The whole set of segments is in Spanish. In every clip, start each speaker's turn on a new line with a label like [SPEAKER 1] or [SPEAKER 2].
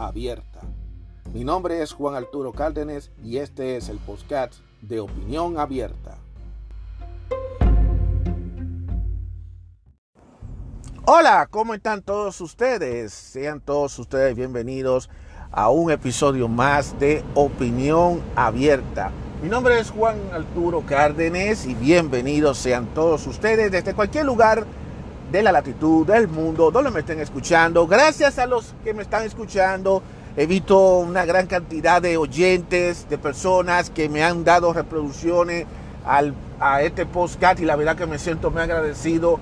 [SPEAKER 1] abierta. Mi nombre es Juan Arturo Cárdenas y este es el podcast de Opinión Abierta. Hola, ¿cómo están todos ustedes? Sean todos ustedes bienvenidos a un episodio más de Opinión Abierta. Mi nombre es Juan Arturo Cárdenas y bienvenidos sean todos ustedes desde cualquier lugar de la latitud del mundo donde me estén escuchando. Gracias a los que me están escuchando He visto una gran cantidad de oyentes, de personas que me han dado reproducciones al, a este podcast y la verdad que me siento muy agradecido.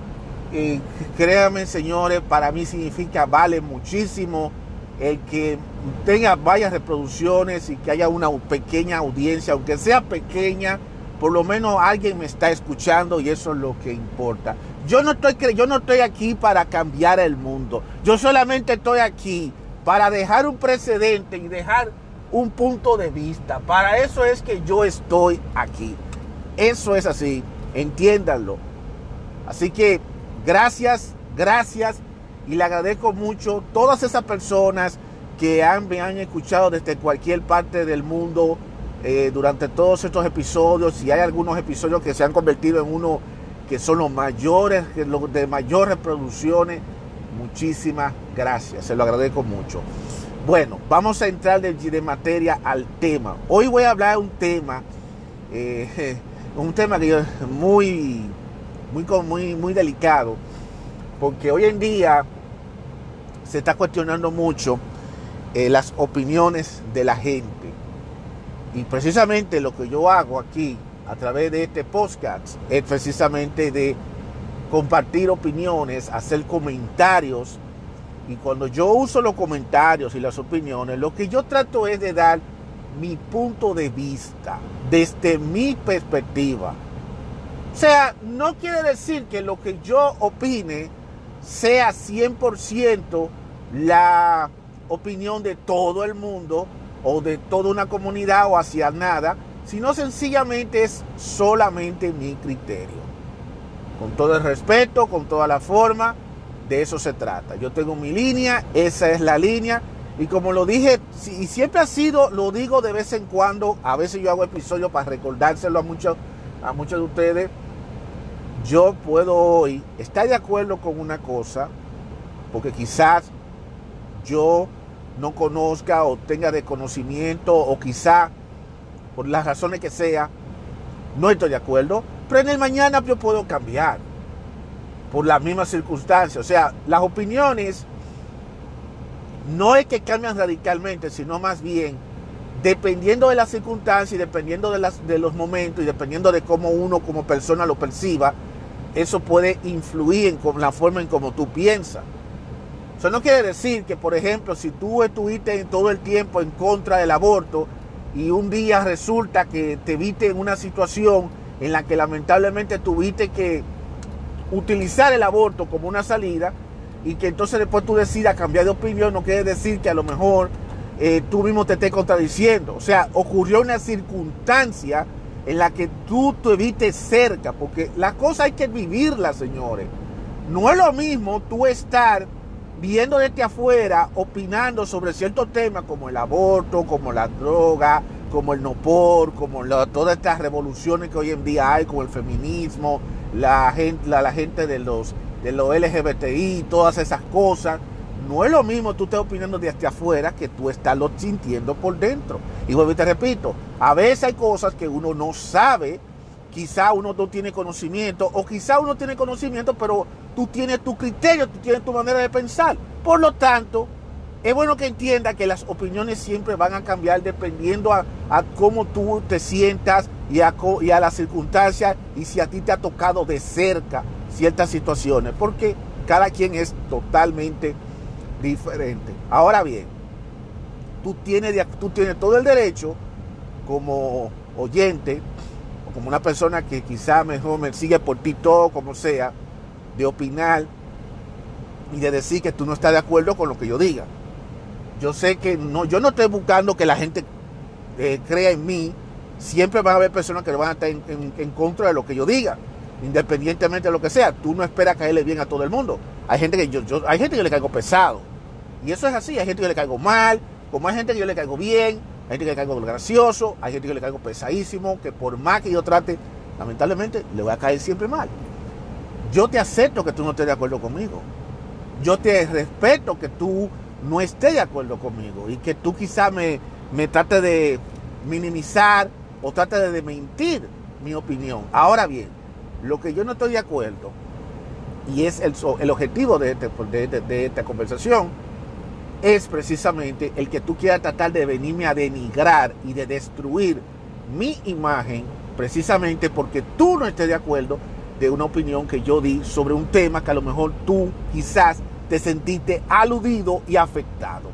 [SPEAKER 1] Y créanme, señores, para mí significa, vale muchísimo el que tenga varias reproducciones y que haya una pequeña audiencia, aunque sea pequeña, por lo menos alguien me está escuchando y eso es lo que importa. Yo no estoy, yo no estoy aquí para cambiar el mundo. Yo solamente estoy aquí para dejar un precedente y dejar un punto de vista. Para eso es que yo estoy aquí. Eso es así, entiéndanlo. Así que gracias, gracias y le agradezco mucho todas esas personas que han, me han escuchado desde cualquier parte del mundo eh, durante todos estos episodios. Y hay algunos episodios que se han convertido en uno que son los mayores, de mayores reproducciones Muchísimas gracias, se lo agradezco mucho. Bueno, vamos a entrar de, materia al tema. Hoy voy a hablar de un tema, eh, un tema que es muy, muy, muy, muy delicado, porque hoy en día se está cuestionando mucho eh, las opiniones de la gente. Y precisamente lo que yo hago aquí a través de este podcast es precisamente de compartir opiniones, hacer comentarios. Y cuando yo uso los comentarios y las opiniones, lo que yo trato es de dar mi punto de vista desde mi perspectiva. O sea, no quiere decir que lo que yo opine sea 100% la opinión de todo el mundo o de toda una comunidad o hacia nada, sino sencillamente es solamente mi criterio con todo el respeto, con toda la forma, de eso se trata. Yo tengo mi línea, esa es la línea. Y como lo dije, y siempre ha sido, lo digo de vez en cuando, a veces yo hago episodios para recordárselo a muchos, a muchos de ustedes. Yo puedo hoy estar de acuerdo con una cosa, porque quizás yo no conozca o tenga desconocimiento, o quizá por las razones que sea, no estoy de acuerdo, pero en el mañana yo puedo cambiar por las mismas circunstancias. O sea, las opiniones no es que cambian radicalmente, sino más bien dependiendo de las circunstancias y dependiendo de, los momentos y dependiendo de cómo uno como persona lo perciba, eso puede influir en la forma en cómo tú piensas. Eso no quiere decir que, por ejemplo, si tú estuviste todo el tiempo en contra del aborto y un día resulta que te viste en una situación en la que lamentablemente tuviste que utilizar el aborto como una salida y que entonces después tú decidas cambiar de opinión, no quiere decir que a lo mejor eh, tú mismo te estés contradiciendo. O sea, ocurrió una circunstancia en la que tú te viste cerca, porque la cosa hay que vivirla, señores. No es lo mismo tú estar viendo desde afuera, opinando sobre ciertos temas como el aborto, como la droga, como el no por, como todas estas revoluciones que hoy en día hay, como el feminismo, la gente, la, gente de los, de los LGBTI, todas esas cosas. No es lo mismo tú estás opinando desde afuera que tú estás lo sintiendo por dentro. Y vuelvo y te repito, a veces hay cosas que uno no sabe, quizá uno no tiene conocimiento, o quizá uno tiene conocimiento, pero tú tienes tu criterio, tú tienes tu manera de pensar. Por lo tanto, es bueno que entienda que las opiniones siempre van a cambiar dependiendo a, cómo tú te sientas y a, y a las circunstancias y si a ti te ha tocado de cerca ciertas situaciones, porque cada quien es totalmente diferente. Ahora bien, tú tienes, tú tienes todo el derecho como oyente como una persona que quizá mejor me sigue por ti todo como sea, de opinar y de decir que tú no estás de acuerdo con lo que yo diga. Yo sé que no, yo no estoy buscando que la gente eh, crea en mí. Siempre van a haber personas que van a estar en, contra de lo que yo diga, independientemente de lo que sea. Tú no esperas caerle bien a todo el mundo. Hay gente que yo, yo hay gente que le caigo pesado. Y eso es así. Hay gente que le caigo mal, como hay gente que yo le caigo bien, hay gente que le caigo gracioso, hay gente que le caigo pesadísimo, que por más que yo trate, lamentablemente le voy a caer siempre mal. Yo te acepto que tú no estés de acuerdo conmigo. Yo te respeto que tú no esté de acuerdo conmigo y que tú quizá me, me trate de minimizar o trate de mentir mi opinión. Ahora bien, lo que yo no estoy de acuerdo, y es el, el objetivo de, este, de, de, esta conversación, es precisamente el que tú quieras tratar de venirme a denigrar y de destruir mi imagen, precisamente porque tú no estés de acuerdo de una opinión que yo di sobre un tema que a lo mejor tú quizás te sentiste aludido y afectado.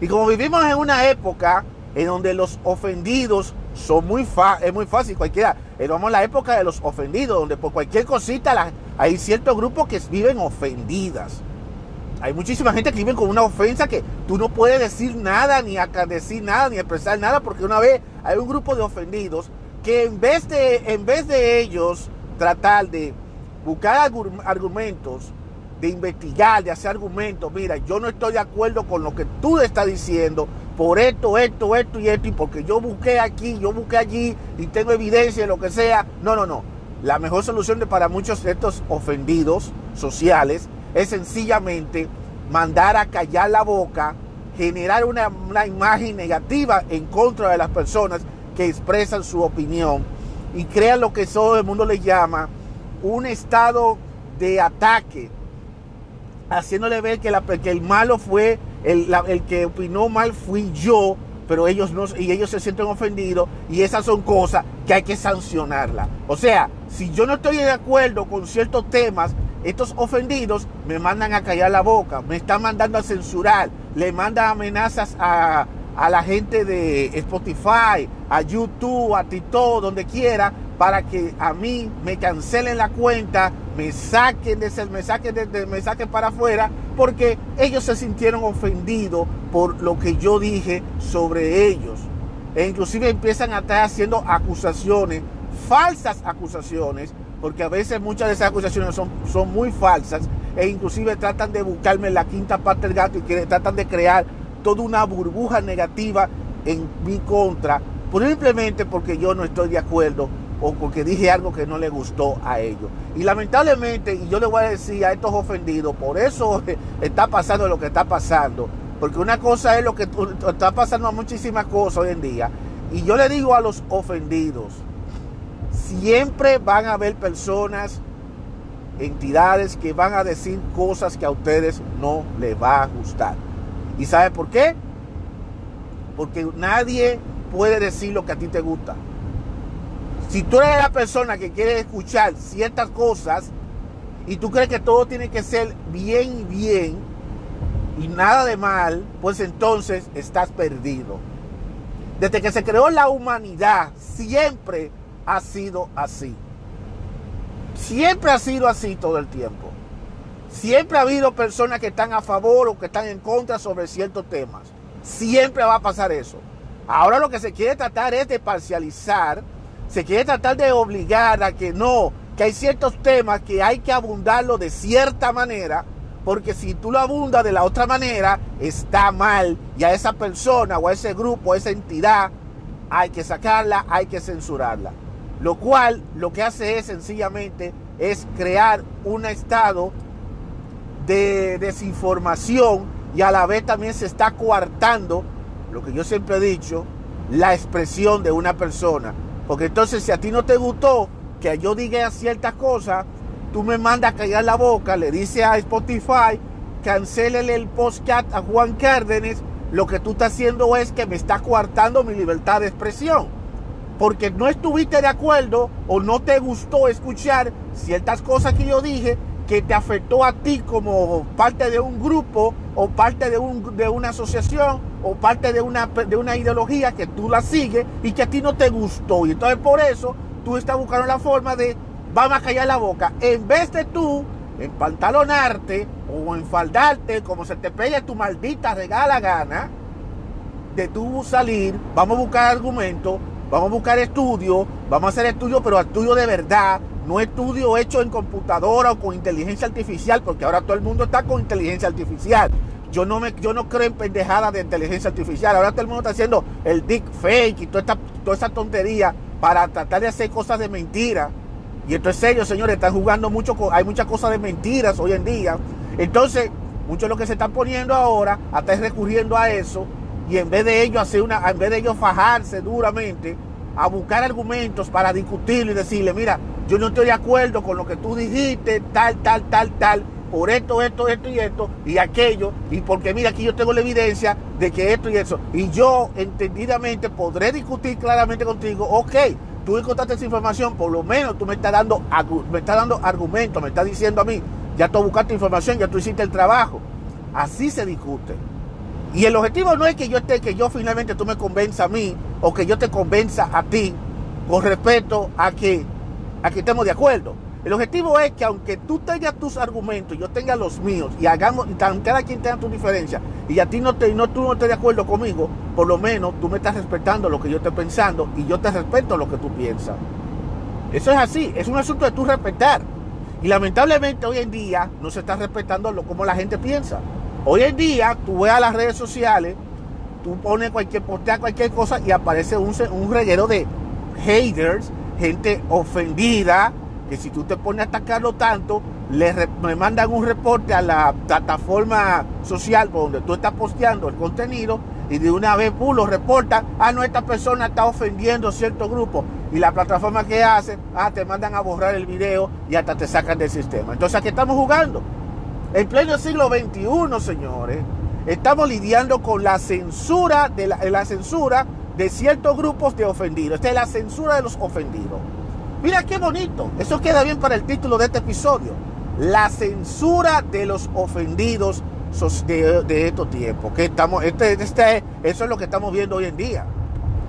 [SPEAKER 1] Y como vivimos en una época en donde los ofendidos son muy fácil, es muy fácil, cualquiera, eh, vamos a la época de los ofendidos, donde por cualquier cosita hay ciertos grupos que viven ofendidas. Hay muchísima gente que vive con una ofensa que tú no puedes decir nada, ni decir nada, ni expresar nada, porque una vez hay un grupo de ofendidos que en vez de, en vez de ellos tratar de buscar argumentos de investigar, de hacer argumentos. Mira, yo no estoy de acuerdo con lo que tú estás diciendo por esto, esto, esto y esto, y porque yo busqué aquí, yo busqué allí y tengo evidencia de lo que sea. No, no, no. La mejor solución de para muchos de estos ofendidos sociales es sencillamente mandar a callar la boca, generar una, una imagen negativa en contra de las personas que expresan su opinión y crean lo que todo el mundo le llama un estado de ataque haciéndole ver que, la, que el malo fue, el, el, que opinó mal fui yo, pero ellos no, y ellos se sienten ofendidos, y esas son cosas que hay que sancionarlas. O sea, si yo no estoy de acuerdo con ciertos temas, estos ofendidos me mandan a callar la boca, me están mandando a censurar, le mandan amenazas a, a la gente de Spotify, a YouTube, a TikTok, donde quiera, para que a mí me cancelen la cuenta, me saquen, de, me saquen, de, me saquen para afuera, porque ellos se sintieron ofendidos por lo que yo dije sobre ellos. E inclusive empiezan a estar haciendo acusaciones, falsas acusaciones, porque a veces muchas de esas acusaciones son, son muy falsas, e inclusive tratan de buscarme la quinta parte del gato y tratan de crear toda una burbuja negativa en mi contra, simplemente porque yo no estoy de acuerdo o porque dije algo que no le gustó a ellos. Y lamentablemente, y yo le voy a decir a estos ofendidos, por eso está pasando lo que está pasando, porque una cosa es lo que está pasando a muchísimas cosas hoy en día, y yo le digo a los ofendidos, siempre van a haber personas, entidades que van a decir cosas que a ustedes no les va a gustar. ¿Y sabe por qué? Porque nadie puede decir lo que a ti te gusta. Si tú eres la persona que quiere escuchar ciertas cosas y tú crees que todo tiene que ser bien y bien y nada de mal, pues entonces estás perdido. Desde que se creó la humanidad, siempre ha sido así. Siempre ha sido así todo el tiempo. Siempre ha habido personas que están a favor o que están en contra sobre ciertos temas. Siempre va a pasar eso. Ahora lo que se quiere tratar es de parcializar se quiere tratar de obligar a que no, que hay ciertos temas que hay que abundarlo de cierta manera, porque si tú lo abundas de la otra manera, está mal. Y a esa persona o a ese grupo, a esa entidad, hay que sacarla, hay que censurarla. Lo cual lo que hace es sencillamente es crear un estado de desinformación y a la vez también se está coartando, lo que yo siempre he dicho, la expresión de una persona. Porque entonces si a ti no te gustó que yo diga ciertas cosas, tú me mandas a callar la boca, le dice a Spotify, cancélele el podcast a Juan Cárdenas, lo que tú estás haciendo es que me está coartando mi libertad de expresión. Porque no estuviste de acuerdo o no te gustó escuchar ciertas cosas que yo dije que te afectó a ti como parte de un grupo o parte de, un, de una asociación o parte de una, de una ideología que tú la sigues y que a ti no te gustó. Y entonces por eso tú estás buscando la forma de, vamos a callar la boca. En vez de tú pantalonarte o enfaldarte como se te pegue tu maldita regala gana, de tú salir, vamos a buscar argumentos, vamos a buscar estudios, vamos a hacer estudios, pero estudios de verdad, no estudios hechos en computadora o con inteligencia artificial, porque ahora todo el mundo está con inteligencia artificial. Yo no, me, yo no creo en pendejadas de inteligencia artificial. Ahora todo el mundo está haciendo el dick fake y toda esta, toda esa tontería para tratar de hacer cosas de mentira. Y esto es serio, señores. Están jugando mucho. Hay muchas cosas de mentiras hoy en día. Entonces, muchos de lo que se están poniendo ahora, hasta es recurriendo a eso. Y en vez de ellos hacer una, en vez de ellos fajarse duramente a buscar argumentos para discutirlo y decirle, mira, yo no estoy de acuerdo con lo que tú dijiste, tal, tal, tal, tal por esto, esto, esto y esto y aquello, y porque mira, aquí yo tengo la evidencia de que esto y eso, y yo entendidamente podré discutir claramente contigo, ok, tú encontraste esa información, por lo menos tú me estás dando, me estás dando argumentos, me estás diciendo a mí, ya tú buscaste información, ya tú hiciste el trabajo. Así se discute. Y el objetivo no es que yo esté, que yo finalmente tú me convenza a mí, o que yo te convenza a ti, con respecto a que, a que estemos de acuerdo. El objetivo es que aunque tú tengas tus argumentos, yo tenga los míos y hagamos, cada quien tenga tu diferencia y a ti no, te, no tú no estés de acuerdo conmigo, por lo menos tú me estás respetando lo que yo estoy pensando y yo te respeto lo que tú piensas. Eso es así, es un asunto de tú respetar. Y lamentablemente hoy en día no se está respetando lo como la gente piensa. Hoy en día tú ves a las redes sociales, tú pones cualquier, posteas cualquier cosa y aparece un, un reguero de haters, gente ofendida, que si tú te pones a atacarlo tanto, le me mandan un reporte a la plataforma social donde tú estás posteando el contenido y de una vez lo reportan, ah, no, esta persona está ofendiendo cierto grupo. Y la plataforma que hace, ah, te mandan a borrar el video y hasta te sacan del sistema. Entonces, ¿a qué estamos jugando? En pleno siglo XXI, señores, estamos lidiando con la censura de la, censura de ciertos grupos de ofendidos. Esta es la censura de los ofendidos. Mira qué bonito. Eso queda bien para el título de este episodio. La censura de los ofendidos de, estos tiempos. Que estamos, este, este, eso es lo que estamos viendo hoy en día.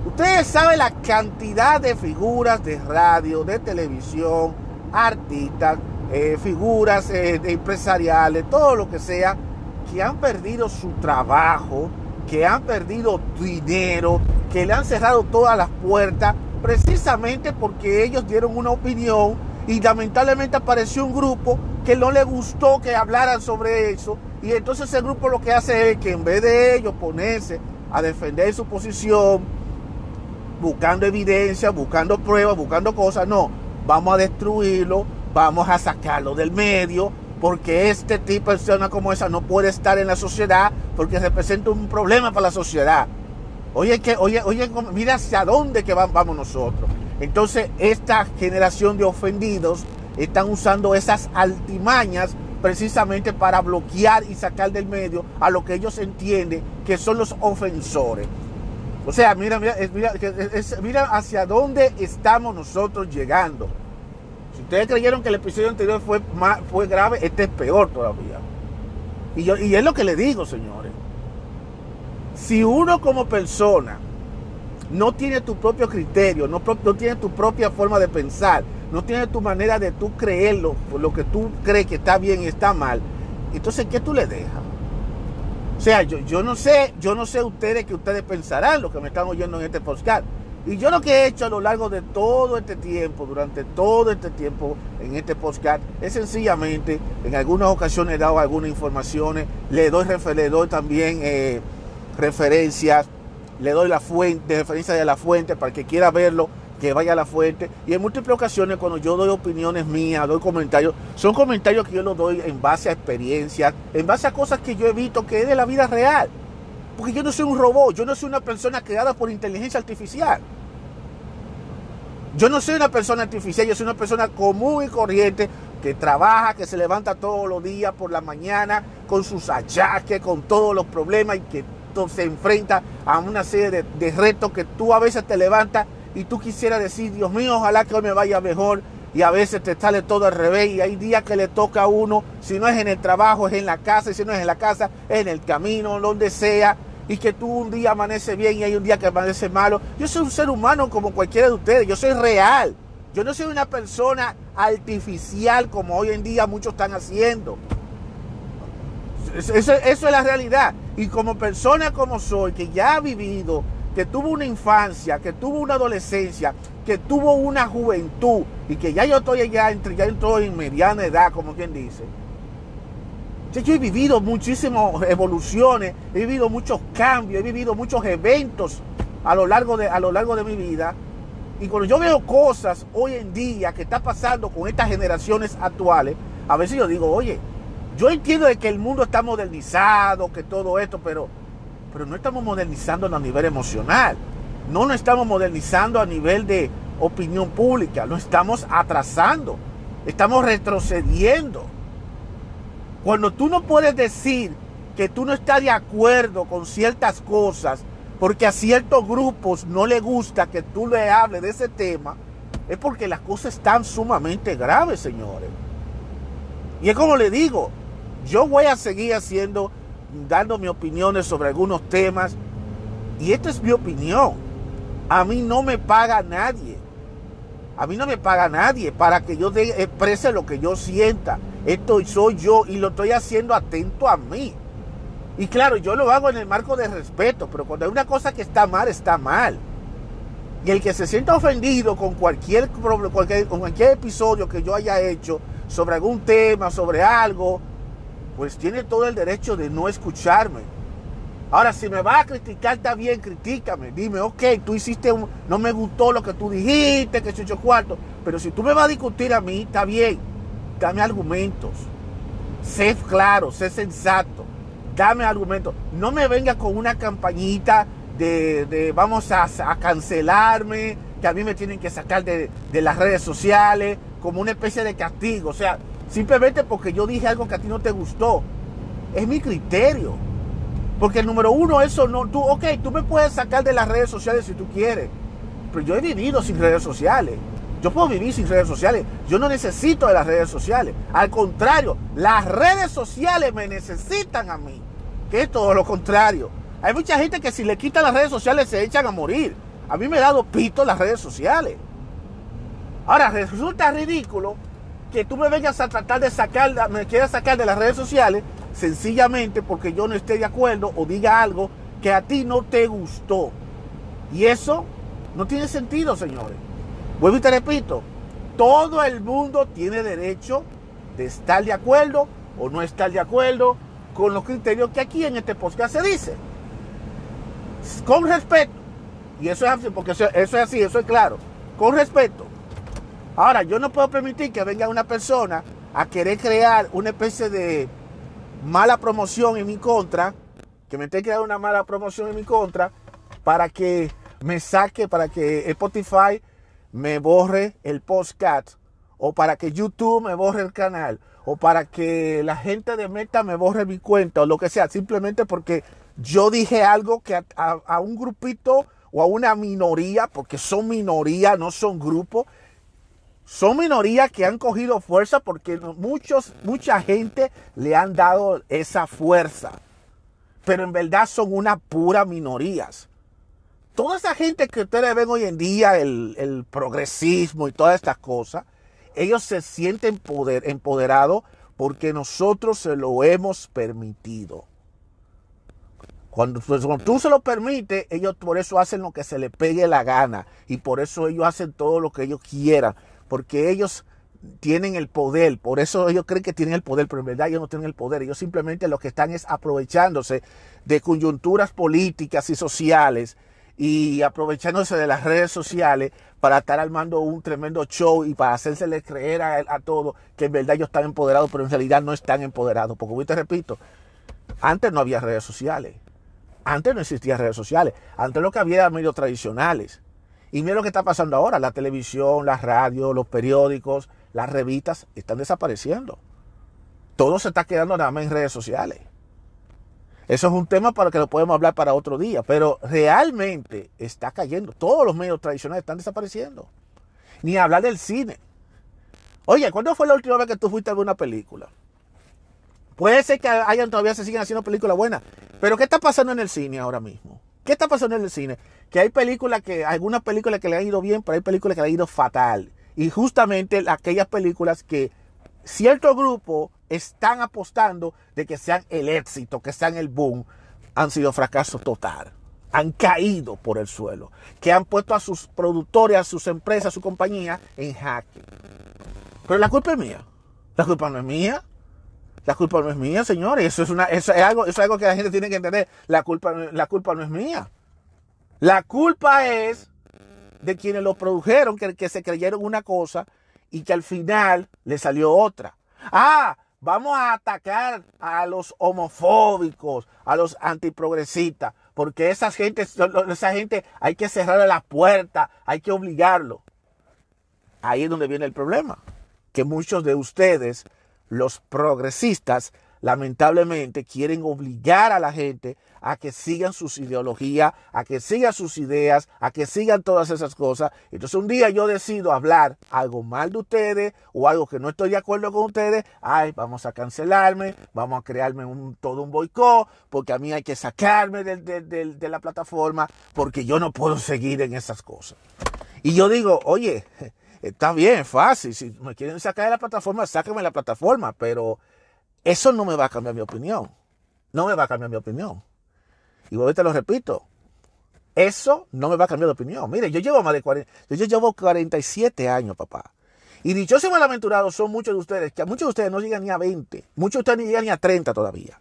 [SPEAKER 1] Ustedes saben la cantidad de figuras de radio, de televisión, artistas, eh, figuras eh, empresariales, todo lo que sea, que han perdido su trabajo, que han perdido dinero, que le han cerrado todas las puertas precisamente porque ellos dieron una opinión y lamentablemente apareció un grupo que no le gustó que hablaran sobre eso. Y entonces ese grupo lo que hace es que en vez de ellos ponerse a defender su posición, buscando evidencia, buscando pruebas, buscando cosas, no, vamos a destruirlo, vamos a sacarlo del medio, porque este tipo de persona como esa no puede estar en la sociedad porque representa un problema para la sociedad. Oye, que, oye, oye, mira hacia dónde que vamos nosotros. Entonces, esta generación de ofendidos están usando esas altimañas precisamente para bloquear y sacar del medio a lo que ellos entienden que son los ofensores. O sea, mira, mira, mira, mira hacia dónde estamos nosotros llegando. Si ustedes creyeron que el episodio anterior fue, más, fue grave, este es peor todavía. Y, yo, y es lo que le digo, señores. Si uno como persona no tiene tu propio criterio, no, no tiene tu propia forma de pensar, no tiene tu manera de tú creerlo, por lo que tú crees que está bien y está mal, entonces ¿qué tú le dejas? O sea, yo, yo no sé, yo no sé ustedes que ustedes pensarán, lo que me están oyendo en este podcast. Y yo lo que he hecho a lo largo de todo este tiempo, durante todo este tiempo en este podcast, es sencillamente, en algunas ocasiones he dado algunas informaciones, le doy, le doy también eh, referencias, le doy la fuente, referencia de la fuente para que quiera verlo, que vaya a la fuente. Y en múltiples ocasiones cuando yo doy opiniones mías, doy comentarios, son comentarios que yo los doy en base a experiencias, en base a cosas que yo he visto que es de la vida real. Porque yo no soy un robot, yo no soy una persona creada por inteligencia artificial. Yo no soy una persona artificial, yo soy una persona común y corriente que trabaja, que se levanta todos los días por la mañana con sus achaques, con todos los problemas y que se enfrenta a una serie de, retos que tú a veces te levantas y tú quisieras decir, Dios mío, ojalá que hoy me vaya mejor. Y a veces te sale todo al revés y hay días que le toca a uno, si no es en el trabajo, es en la casa, y si no es en la casa, es en el camino, donde sea. y que tú un día amanece bien y hay un día que amanece malo. Yo soy un ser humano como cualquiera de ustedes, yo soy real. Yo no soy una persona artificial como hoy en día muchos están haciendo. Eso, es la realidad. Y como persona como soy, que ya ha vivido, que tuvo una infancia, que tuvo una adolescencia, que tuvo una juventud y que ya yo estoy ya, entre, ya estoy en mediana edad, como quien dice. Yo he vivido muchísimas evoluciones, he vivido muchos cambios, he vivido muchos eventos a lo largo de, a lo largo de mi vida. Y cuando yo veo cosas hoy en día que está pasando con estas generaciones actuales, a veces yo digo, oye, yo entiendo de que el mundo está modernizado, que todo esto, pero, pero no estamos modernizando a nivel emocional. No nos estamos modernizando a nivel de opinión pública, lo estamos atrasando, estamos retrocediendo. Cuando tú no puedes decir que tú no estás de acuerdo con ciertas cosas, porque a ciertos grupos no le gusta que tú le hables de ese tema, es porque las cosas están sumamente graves, señores. Y es como le digo, yo voy a seguir haciendo, dando mis opiniones sobre algunos temas, y esta es mi opinión. A mí no me paga nadie. A mí no me paga nadie para que yo exprese lo que yo sienta. Esto soy yo y lo estoy haciendo atento a mí. Y claro, yo lo hago en el marco de respeto, pero cuando hay una cosa que está mal, está mal. Y el que se sienta ofendido con cualquier, cualquier, con cualquier episodio que yo haya hecho sobre algún tema, sobre algo, pues tiene todo el derecho de no escucharme. Ahora, si me vas a criticar, está bien, critícame. Dime, ok, tú hiciste un, no me gustó lo que tú dijiste, que hecho cuarto. Pero si tú me vas a discutir a mí, está bien dame argumentos. Sé claro, sé sensato. Dame argumentos. No me venga con una campañita de, vamos a, cancelarme, que a mí me tienen que sacar de, de las redes sociales, como una especie de castigo. O sea, simplemente porque yo dije algo que a ti no te gustó. Es mi criterio. Porque el número uno, eso no, tú, ok, tú me puedes sacar de las redes sociales si tú quieres. Pero yo he vivido sin redes sociales. Yo puedo vivir sin redes sociales. Yo no necesito de las redes sociales. Al contrario, las redes sociales me necesitan a mí. Que es todo lo contrario. Hay mucha gente que si le quitan las redes sociales se echan a morir. A mí me ha dado pito las redes sociales. Ahora, resulta ridículo que tú me vengas a tratar de sacar, me quieras sacar de las redes sociales sencillamente porque yo no esté de acuerdo o diga algo que a ti no te gustó. Y eso no tiene sentido, señores. Vuelvo y te repito, todo el mundo tiene derecho de estar de acuerdo o no estar de acuerdo con los criterios que aquí en este podcast se dice. Con respeto. Y eso es así, porque eso, es así, eso es claro. Con respeto. Ahora, yo no puedo permitir que venga una persona a querer crear una especie de mala promoción en mi contra, que me esté creando una mala promoción en mi contra, para que me saque, para que Spotify me borre el podcast o para que YouTube me borre el canal o para que la gente de Meta me borre mi cuenta o lo que sea, simplemente porque yo dije algo que a, un grupito o a una minoría, porque son minoría, no son grupos, son minorías que han cogido fuerza porque muchos, mucha gente le han dado esa fuerza. Pero en verdad son unas puras minorías toda esa gente que ustedes ven hoy en día, el, progresismo y todas estas cosas, ellos se sienten poder, empoderados porque nosotros se lo hemos permitido. Cuando, pues, cuando, tú se lo permites, ellos por eso hacen lo que se les pegue la gana y por eso ellos hacen todo lo que ellos quieran, porque ellos tienen el poder, por eso ellos creen que tienen el poder, pero en verdad ellos no tienen el poder, ellos simplemente lo que están es aprovechándose de coyunturas políticas y sociales y aprovechándose de las redes sociales para estar armando un tremendo show y para hacérsele creer a, a todos que en verdad ellos están empoderados, pero en realidad no están empoderados. Porque hoy te repito, antes no había redes sociales. Antes no existían redes sociales. Antes lo que había eran medios tradicionales. Y mira lo que está pasando ahora. La televisión, la radio, los periódicos, las revistas están desapareciendo. Todo se está quedando nada más en redes sociales. Eso es un tema para que lo podemos hablar para otro día, pero realmente está cayendo. Todos los medios tradicionales están desapareciendo. Ni hablar del cine. Oye, ¿cuándo fue la última vez que tú fuiste a ver una película? Puede ser que hayan todavía se siguen haciendo películas buenas. Pero ¿qué está pasando en el cine ahora mismo? ¿Qué está pasando en el cine? Que hay películas que, algunas películas que le han ido bien, pero hay películas que le han ido fatal. Y justamente aquellas películas que cierto grupo están apostando de que sean el éxito, que sean el boom, han sido fracasos total. Han caído por el suelo. Que han puesto a sus productores, a sus empresas, a su compañía en jaque. Pero la culpa es mía. La culpa no es mía. La culpa no es mía, señores. Eso es, una, eso es, algo, eso es algo que la gente tiene que entender. La culpa, la culpa no es mía. La culpa es de quienes lo produjeron, que, se creyeron una cosa y que al final le salió otra. Ah, vamos a atacar a los homofóbicos, a los antiprogresistas, porque esa gente, esa gente hay que cerrarle la puerta, hay que obligarlo. Ahí es donde viene el problema, que muchos de ustedes los progresistas lamentablemente quieren obligar a la gente a que sigan sus ideologías, a que sigan sus ideas, a que sigan todas esas cosas. Entonces un día yo decido hablar algo mal de ustedes o algo que no estoy de acuerdo con ustedes, ay, vamos a cancelarme, vamos a crearme un, todo un boicot, porque a mí hay que sacarme de la plataforma, porque yo no puedo seguir en esas cosas. Y yo digo, oye, Está bien, fácil. Si me quieren sacar de la plataforma, sáquenme de la plataforma. Pero eso no me va a cambiar mi opinión. No me va a cambiar mi opinión. Y ahorita lo repito. Eso no me va a cambiar de opinión. Mire, yo llevo más de 40, yo llevo 47 años, papá. Y dichosos y malaventurados son muchos de ustedes, que muchos de ustedes no llegan ni a 20. Muchos de ustedes ni llegan ni a 30 todavía.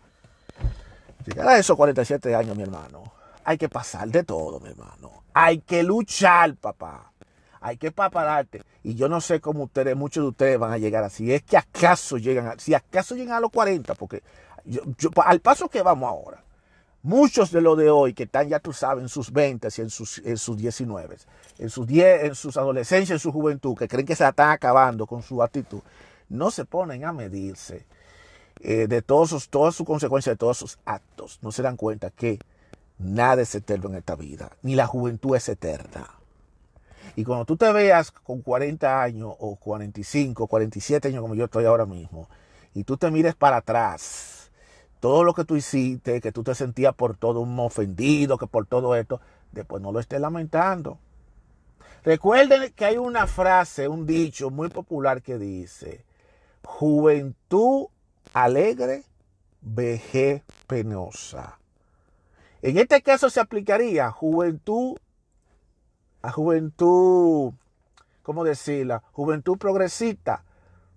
[SPEAKER 1] Llegar a esos 47 años, mi hermano, hay que pasar de todo, mi hermano. Hay que luchar, papá hay que prepararte. Y yo no sé cómo ustedes, muchos de ustedes van a llegar así. Es que acaso llegan, a, si acaso llegan a los 40, porque yo, al paso que vamos ahora, muchos de los de hoy que están, ya tú sabes, en sus 20 y en sus, en sus 19, en sus, 10, en sus adolescencia, en su juventud, que creen que se están acabando con su actitud, no se ponen a medirse eh, de todos sus, todas sus consecuencias, de todos sus actos. No se dan cuenta que nada es eterno en esta vida, ni la juventud es eterna. Y cuando tú te veas con 40 años o 45, 47 años como yo estoy ahora mismo, y tú te mires para atrás, todo lo que tú hiciste, que tú te sentías por todo un ofendido, que por todo esto, después no lo estés lamentando. Recuerden que hay una frase, un dicho muy popular que dice, juventud alegre, vejez penosa. En este caso se aplicaría juventud a juventud, ¿cómo decirla? Juventud progresista,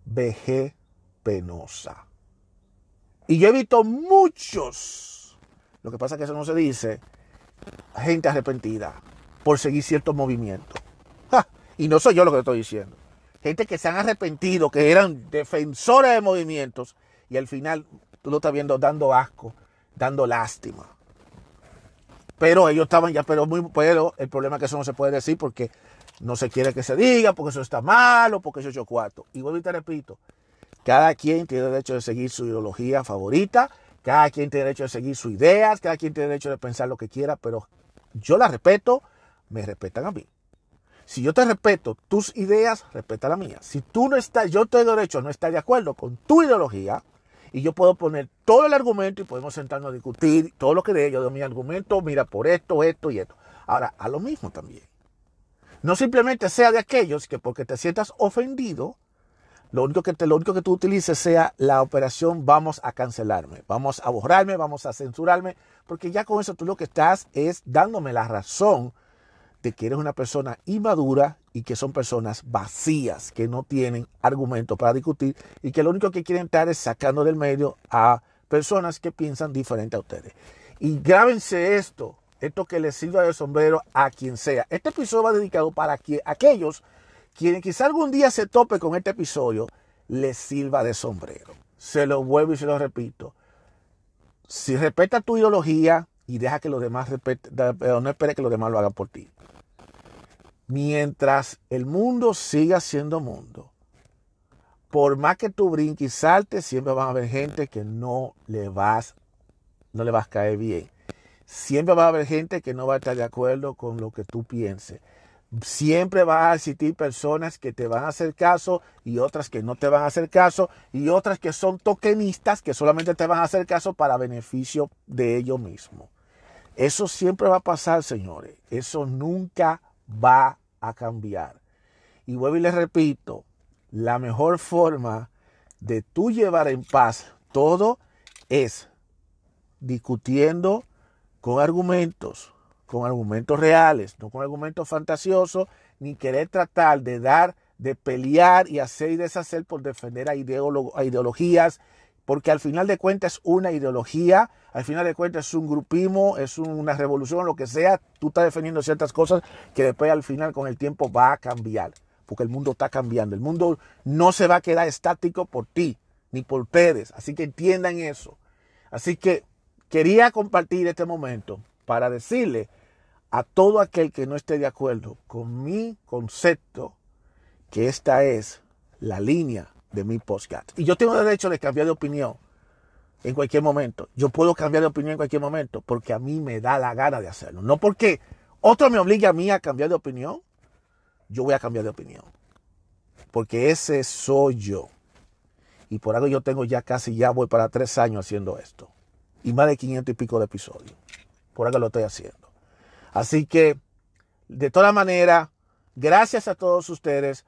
[SPEAKER 1] vejez penosa. Y yo he visto muchos, lo que pasa es que eso no se dice, gente arrepentida por seguir ciertos movimientos. Y no soy yo lo que estoy diciendo. Gente que se han arrepentido, que eran defensores de movimientos y al final tú lo estás viendo dando asco, dando lástima. Pero ellos estaban ya, pero muy, pero el problema es que eso no se puede decir porque no se quiere que se diga, porque eso está malo, porque eso es cuarto. Y vuelvo y te repito, cada quien tiene derecho de seguir su ideología favorita, cada quien tiene derecho de seguir sus ideas, cada quien tiene derecho de pensar lo que quiera, pero yo las respeto, me respetan a mí. Si yo te respeto tus ideas, respeta la mía. Si tú no estás, yo tengo derecho a no estar de acuerdo con tu ideología, y yo puedo poner todo el argumento y podemos sentarnos a discutir todo lo que de ellos, de mi argumento, mira, por esto, esto y esto. Ahora, a lo mismo también. No simplemente sea de aquellos que porque te sientas ofendido, lo único que, te, lo único que tú utilices sea la operación vamos a cancelarme, vamos a borrarme, vamos a censurarme, porque ya con eso tú lo que estás es dándome la razón de que eres una persona inmadura y que son personas vacías, que no tienen argumento para discutir y que lo único que quieren estar es sacando del medio a personas que piensan diferente a ustedes. Y grábense esto, esto que les sirva de sombrero a quien sea. Este episodio va dedicado para que aquellos quienes quizá algún día se tope con este episodio, les sirva de sombrero. Se lo vuelvo y se lo repito. Si respeta tu ideología y deja que los demás respeten, no espere que los demás lo hagan por ti mientras el mundo siga siendo mundo, por más que tú brinques y saltes, siempre van a haber gente que no le vas, no le vas a caer bien. Siempre va a haber gente que no va a estar de acuerdo con lo que tú pienses. Siempre va a existir personas que te van a hacer caso y otras que no te van a hacer caso y otras que son tokenistas que solamente te van a hacer caso para beneficio de ellos mismos. Eso siempre va a pasar, señores. Eso nunca va a cambiar. Y vuelvo y les repito, la mejor forma de tú llevar en paz todo es discutiendo con argumentos, con argumentos reales, no con argumentos fantasiosos, ni querer tratar de dar, de pelear y hacer y deshacer por defender a, ideologías, porque al final de cuentas es una ideología, al final de cuentas es un grupismo, es una revolución, lo que sea, tú estás defendiendo ciertas cosas que después al final con el tiempo va a cambiar, porque el mundo está cambiando, el mundo no se va a quedar estático por ti, ni por ustedes, así que entiendan eso. Así que quería compartir este momento para decirle a todo aquel que no esté de acuerdo con mi concepto que esta es la línea de mi podcast. Y yo tengo derecho de cambiar de opinión en cualquier momento. Yo puedo cambiar de opinión en cualquier momento porque a mí me da la gana de hacerlo. No porque otro me obligue a mí a cambiar de opinión, yo voy a cambiar de opinión. Porque ese soy yo. Y por algo yo tengo ya casi, ya voy para tres años haciendo esto. Y más de 500 y pico de episodios. Por algo lo estoy haciendo. Así que, de toda manera, gracias a todos ustedes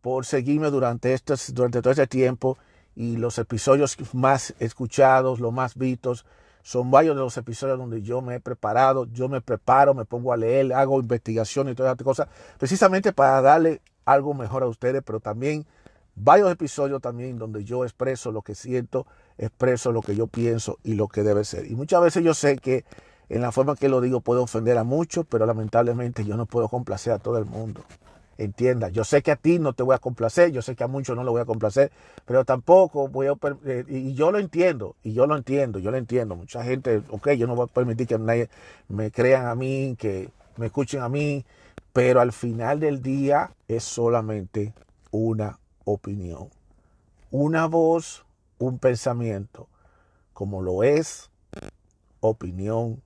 [SPEAKER 1] por seguirme durante, estos, durante todo este tiempo y los episodios más escuchados, los más vistos, son varios de los episodios donde yo me he preparado, yo me preparo, me pongo a leer, hago investigación y todas estas cosas, precisamente para darle algo mejor a ustedes, pero también varios episodios también donde yo expreso lo que siento, expreso lo que yo pienso y lo que debe ser. Y muchas veces yo sé que en la forma que lo digo puedo ofender a muchos, pero lamentablemente yo no puedo complacer a todo el mundo. Entienda, yo sé que a ti no te voy a complacer, yo sé que a muchos no lo voy a complacer, pero tampoco voy a... Eh, y yo lo entiendo, y yo lo entiendo, yo lo entiendo. Mucha gente, ok, yo no voy a permitir que nadie me crean a mí, que me escuchen a mí, pero al final del día es solamente una opinión. Una voz, un pensamiento, como lo es opinión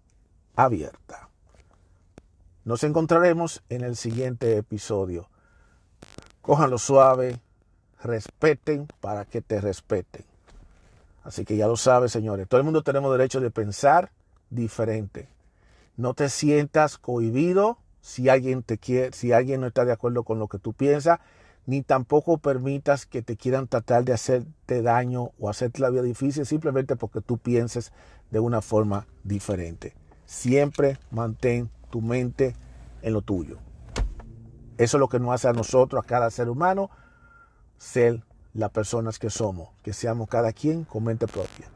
[SPEAKER 1] abierta. Nos encontraremos en el siguiente episodio. Cójanlo suave, respeten para que te respeten. Así que ya lo sabes, señores. Todo el mundo tenemos derecho de pensar diferente. No te sientas cohibido si alguien te quiere, si alguien no está de acuerdo con lo que tú piensas ni tampoco permitas que te quieran tratar de hacerte daño o hacerte la vida difícil simplemente porque tú pienses de una forma diferente. Siempre mantén tu mente en lo tuyo. Eso es lo que nos hace a nosotros, a cada ser humano, ser las personas que somos, que seamos cada quien con mente propia.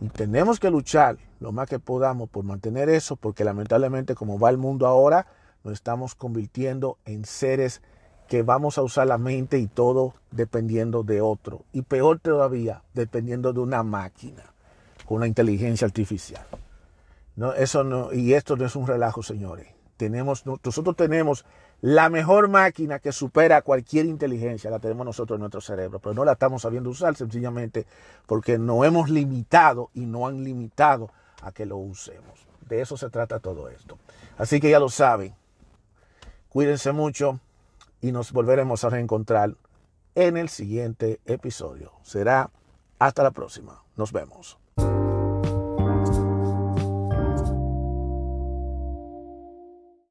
[SPEAKER 1] Y tenemos que luchar lo más que podamos por mantener eso, porque lamentablemente como va el mundo ahora, nos estamos convirtiendo en seres que vamos a usar la mente y todo dependiendo de otro. Y peor todavía, dependiendo de una máquina, con una inteligencia artificial. No, eso no, y esto no es un relajo, señores. Tenemos, nosotros tenemos la mejor máquina que supera cualquier inteligencia, la tenemos nosotros en nuestro cerebro, pero no la estamos sabiendo usar sencillamente porque no hemos limitado y no han limitado a que lo usemos. De eso se trata todo esto. Así que ya lo saben. Cuídense mucho y nos volveremos a reencontrar en el siguiente episodio. Será hasta la próxima. Nos vemos.